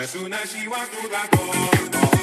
As soon as she walked through that door,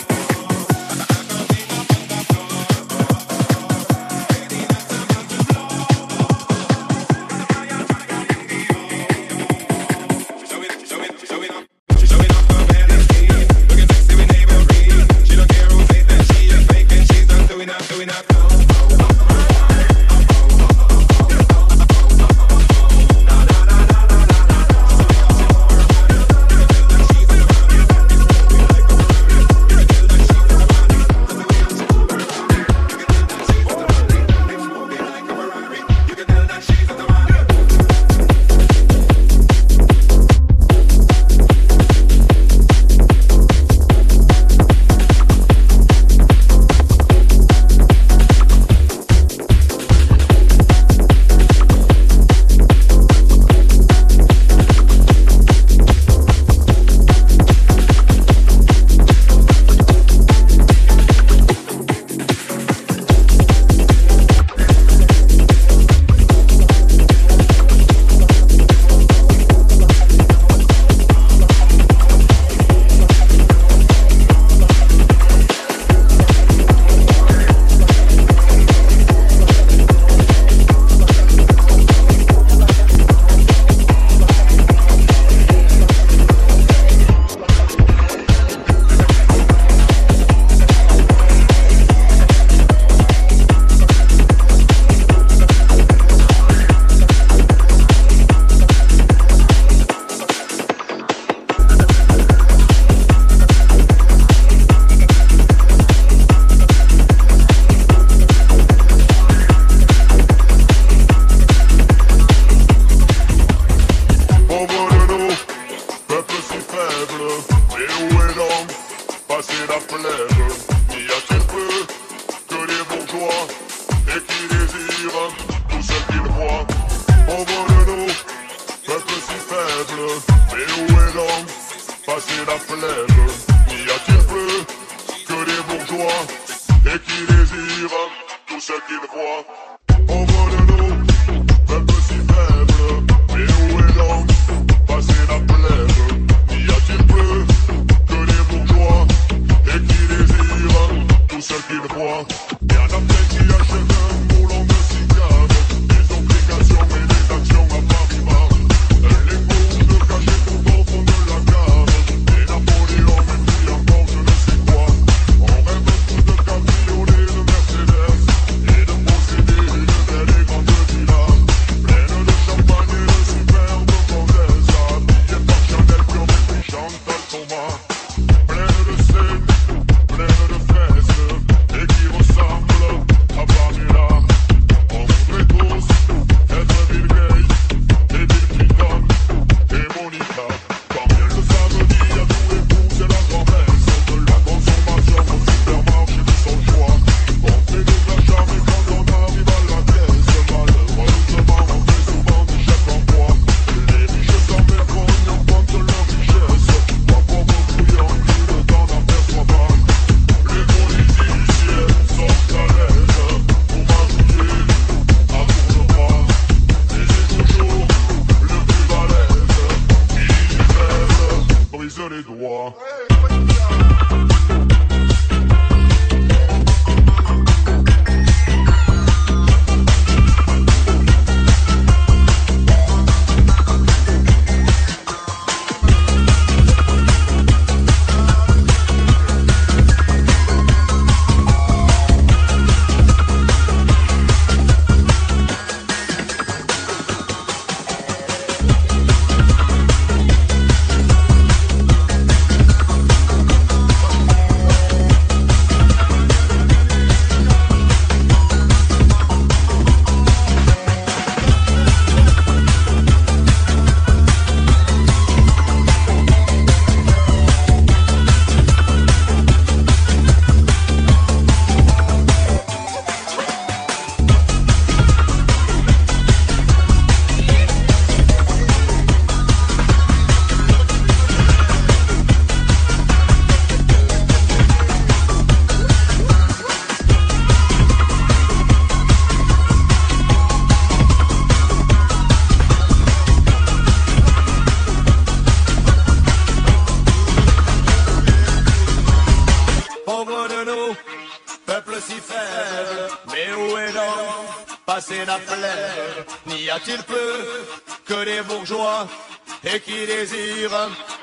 qui désire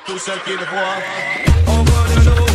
tout ce qu'il voit. On voit de l'eau.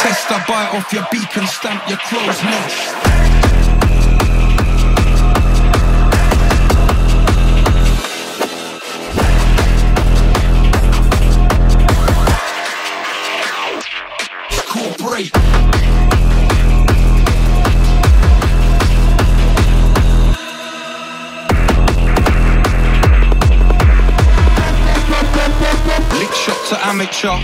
Test a bite off your beak and stamp your clothes next. I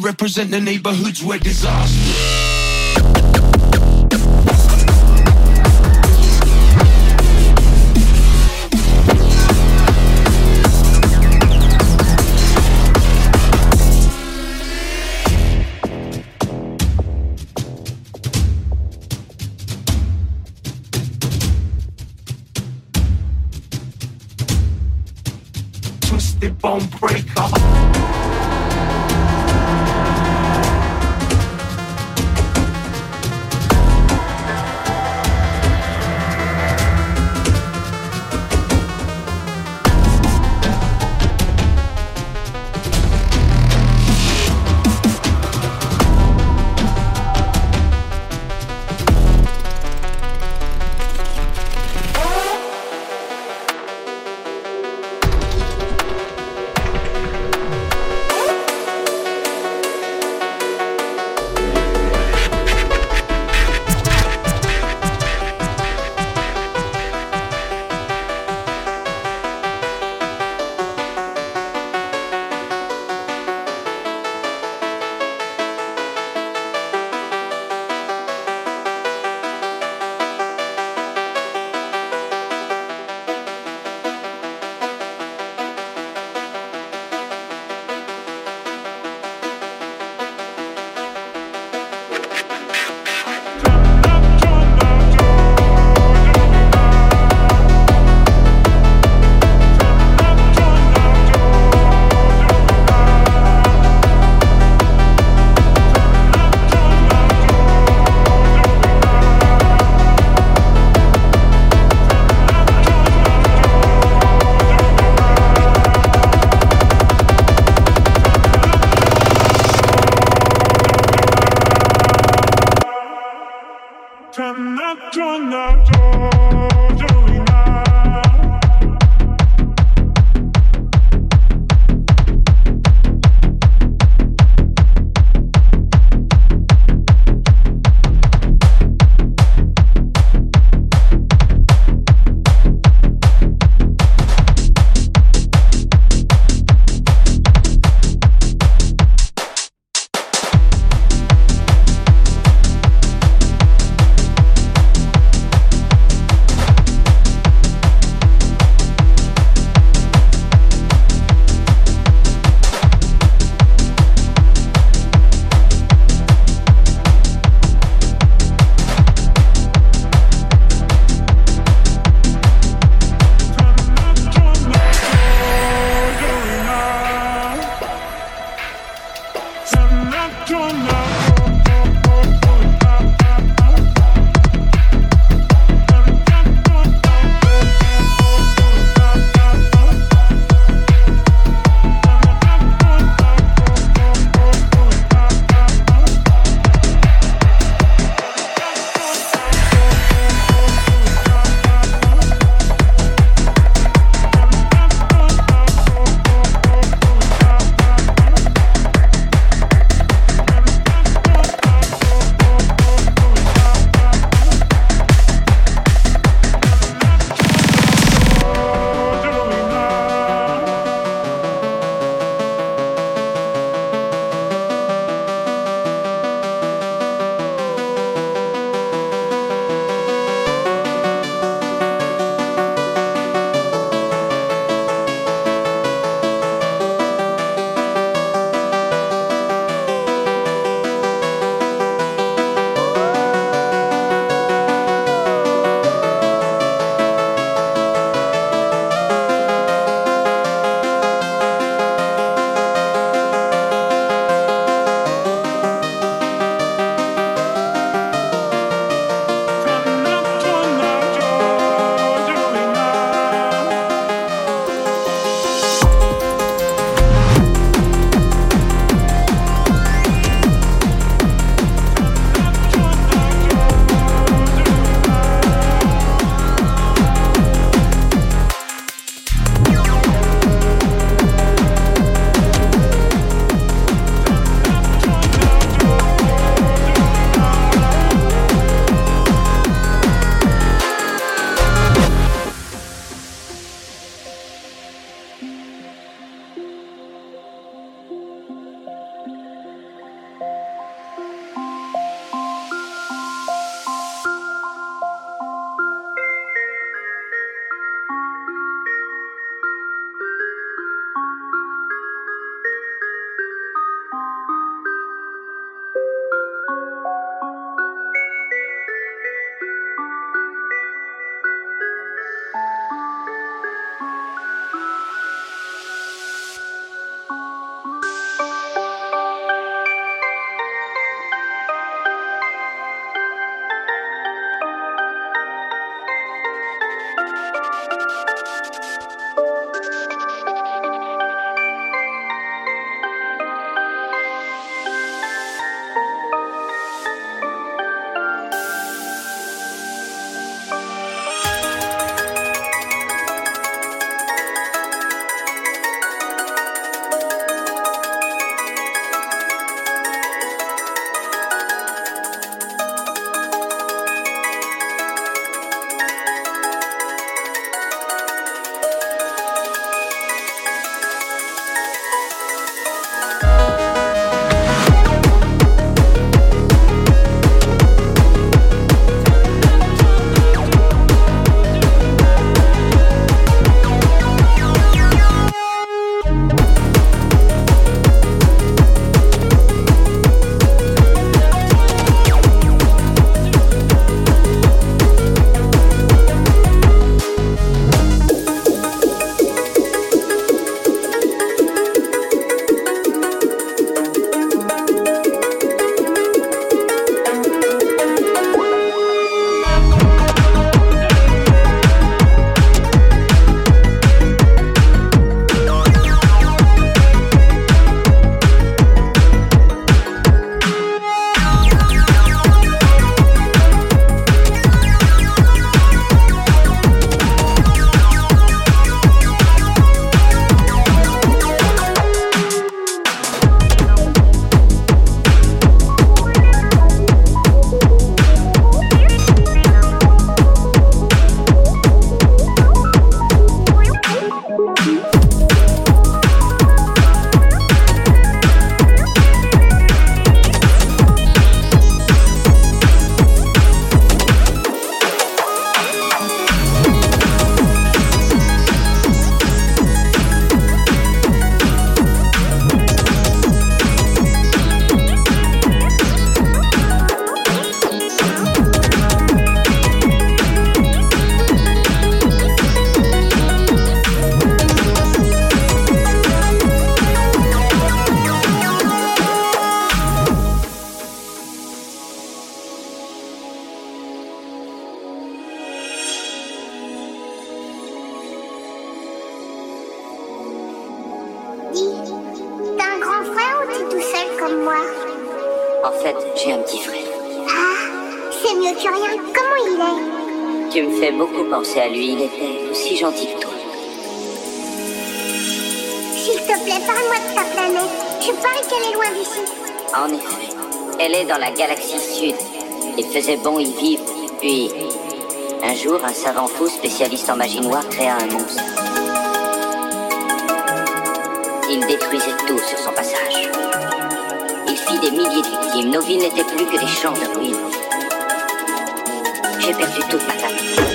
represent the neighborhoods where disaster. En fait, j'ai un petit frère. Ah, c'est mieux que rien. Comment il est? Tu me fais beaucoup penser à lui. Il était aussi gentil que toi. S'il te plaît, parle-moi de ta planète. Je parie qu'elle est loin d'ici. En effet, elle est dans la galaxie sud. Il faisait bon y vivre. Puis, un jour, un savant fou spécialiste en magie noire créa un monstre. Il détruisait tout sur son passage. Des milliers de victimes. Nos villes n'étaient plus que des champs de ruines. J'ai perdu toute ma famille.